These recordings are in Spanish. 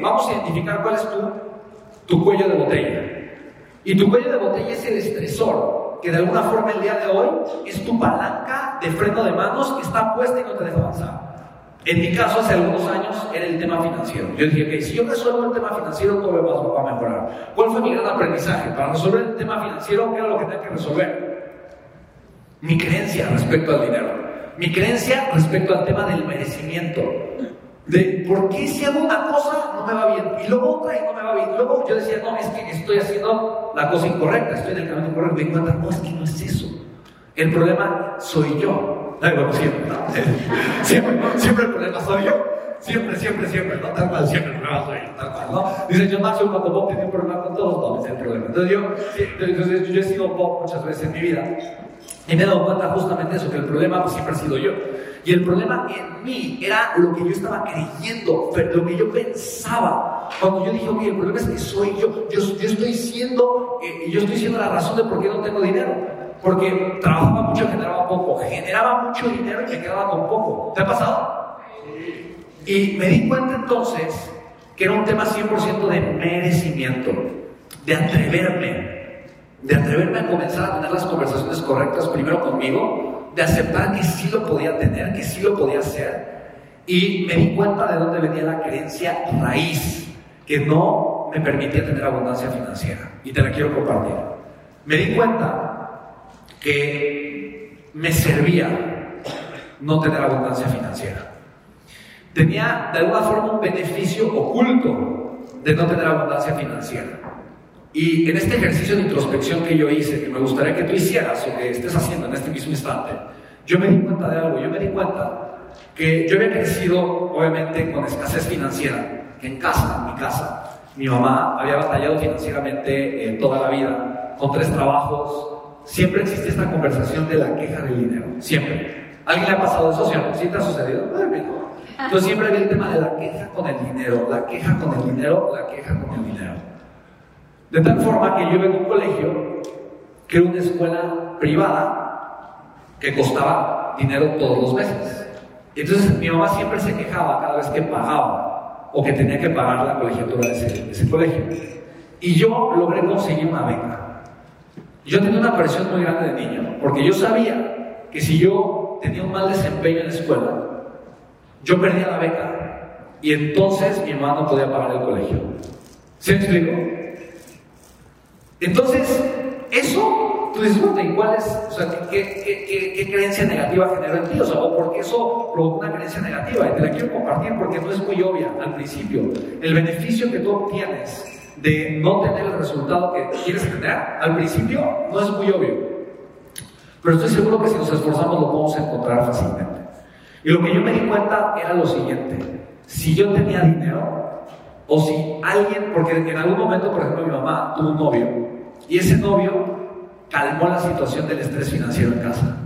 Vamos a identificar cuál es tu, tu cuello de botella. Y tu cuello de botella es el estresor, que de alguna forma el día de hoy es tu palanca de freno de manos que está puesta y no te deja avanzar. En mi caso, hace algunos años, era el tema financiero. Yo dije, ok, si yo resuelvo el tema financiero, todo lo demás va a mejorar. ¿Cuál fue mi gran aprendizaje? Para resolver el tema financiero, ¿qué era lo que tenía que resolver? Mi creencia respecto al dinero. Mi creencia respecto al tema del merecimiento. De por qué si hago una cosa no me va bien y luego otra y no me va bien. Luego yo decía, no, es que estoy haciendo la cosa incorrecta, estoy en el camino incorrecto. Me di cuenta, no, es que no es eso. El problema soy yo. Bueno, siempre. Siempre, siempre el problema soy yo. Siempre, siempre, siempre, ¿no? Tal cual, siempre problema soy tal cual, ¿no? Dice, yo Maxwell cuando Bob tiene un problema con todos, no, es el problema. Entonces yo, entonces, yo he sido Bob muchas veces en mi vida y me he dado cuenta justamente eso, que el problema pues, siempre ha sido yo. Y el problema en mí era lo que yo estaba creyendo, lo que yo pensaba. Cuando yo dije, ok, el problema es que soy yo, yo, yo estoy siendo, eh, yo estoy siendo la razón de por qué no tengo dinero. Porque trabajaba mucho, generaba poco. Generaba mucho dinero y me quedaba con poco. ¿Te ha pasado? Y me di cuenta entonces que era un tema 100% de merecimiento, de atreverme, de atreverme a comenzar a tener las conversaciones correctas primero conmigo, de aceptar que sí lo podía tener, que sí lo podía hacer. Y me di cuenta de dónde venía la creencia raíz, que no me permitía tener abundancia financiera. Y te la quiero compartir. Me di cuenta que me servía no tener abundancia financiera. Tenía de alguna forma un beneficio oculto de no tener abundancia financiera. Y en este ejercicio de introspección que yo hice, que me gustaría que tú hicieras o que estés haciendo en este mismo instante, yo me di cuenta de algo, yo me di cuenta que yo había crecido obviamente con escasez financiera, que en casa, en mi casa, mi mamá había batallado financieramente eh, toda la vida, con tres trabajos, siempre existe esta conversación de la queja del dinero. Siempre. ¿Alguien le ha pasado eso? ¿Sí, te ha sucedido? Entonces siempre había el tema de la queja con el dinero, la queja con el dinero, la queja con el dinero. De tal forma que yo iba en un colegio que era una escuela privada que costaba dinero todos los meses. Entonces mi mamá siempre se quejaba cada vez que pagaba o que tenía que pagar la colegiatura de ese, de ese colegio. Y yo logré conseguir una beca. Yo tenía una presión muy grande de niño, porque yo sabía que si yo tenía un mal desempeño en la escuela, yo perdía la beca y entonces mi mamá no podía pagar el colegio. ¿Se me explico? Entonces, eso, tú dices, bueno, ¿y cuál es, o sea, qué, creencia negativa generó en ti? O sea, o porque eso provocó una creencia negativa. Y te la quiero compartir porque no es muy obvia al principio. El beneficio que tú obtienes de no tener el resultado que quieres tener, al principio no es muy obvio. Pero estoy seguro que si nos esforzamos lo podemos encontrar fácilmente. Y lo que yo me di cuenta era lo siguiente. Si yo tenía dinero, o si alguien, porque en algún momento, por ejemplo, mi mamá tuvo un novio, y ese novio calmó la situación del estrés financiero en casa.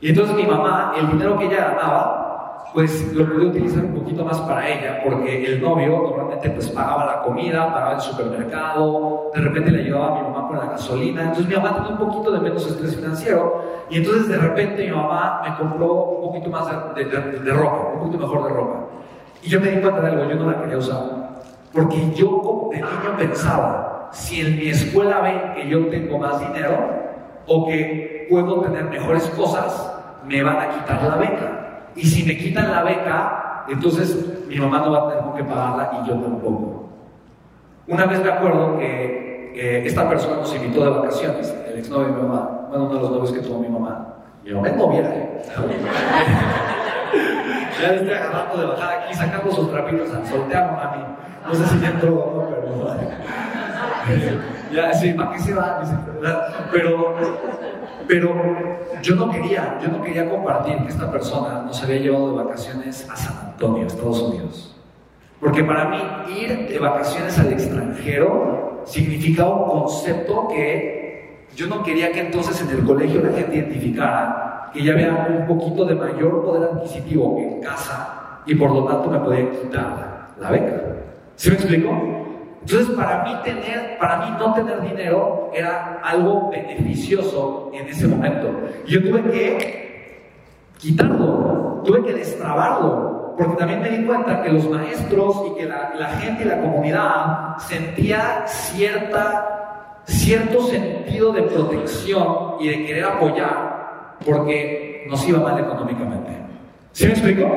Y entonces mi mamá, el dinero que ella ganaba, pues lo pude utilizar un poquito más para ella, porque el novio normalmente pues pagaba la comida, pagaba el supermercado, de repente le ayudaba a mi mamá con la gasolina, entonces mi mamá tenía un poquito de menos estrés financiero, y entonces de repente mi mamá me compró un poquito más de, de, ropa, un poquito mejor de ropa. Y yo me di cuenta de algo, yo no la quería usar, porque yo como de niño pensaba, si en mi escuela ven que yo tengo más dinero, o que puedo tener mejores cosas, me van a quitar la beca. Y si me quitan la beca, entonces mi mamá no va a tener que pagarla y yo tampoco. Una vez me acuerdo que esta persona nos invitó de vacaciones, el exnovio de mi mamá, bueno, uno de los novios que tuvo mi mamá. Mi mamá es novia, ¿eh? ya le estoy agarrando de bajar aquí, sacando sus trapitos al soltear, mami. No sé si ya entró o no, pero. ya, sí, ¿para qué se va? Pero pero yo no quería, yo no quería compartir que esta persona nos había llevado de vacaciones a San Antonio, Estados Unidos. Porque para mí ir de vacaciones al extranjero significaba un concepto que yo no quería que entonces en el colegio la gente identificara que ya había un poquito de mayor poder adquisitivo en casa y por lo tanto me podía quitar la beca. ¿Sí me explico? Entonces, para mí, tener, para mí no tener dinero era algo beneficioso en ese momento. Yo tuve que quitarlo, tuve que destrabarlo, porque también me di cuenta que los maestros y que la, la gente y la comunidad sentía cierta, cierto sentido de protección y de querer apoyar porque nos iba mal económicamente. ¿Sí me explico?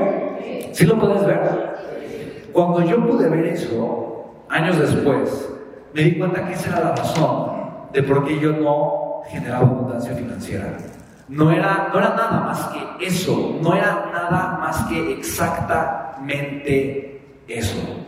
¿Sí lo puedes ver? Cuando yo pude ver eso, años después, me di cuenta que esa era la razón de por qué yo no generaba abundancia financiera. No era, no era nada más que eso, no era nada más que exactamente eso.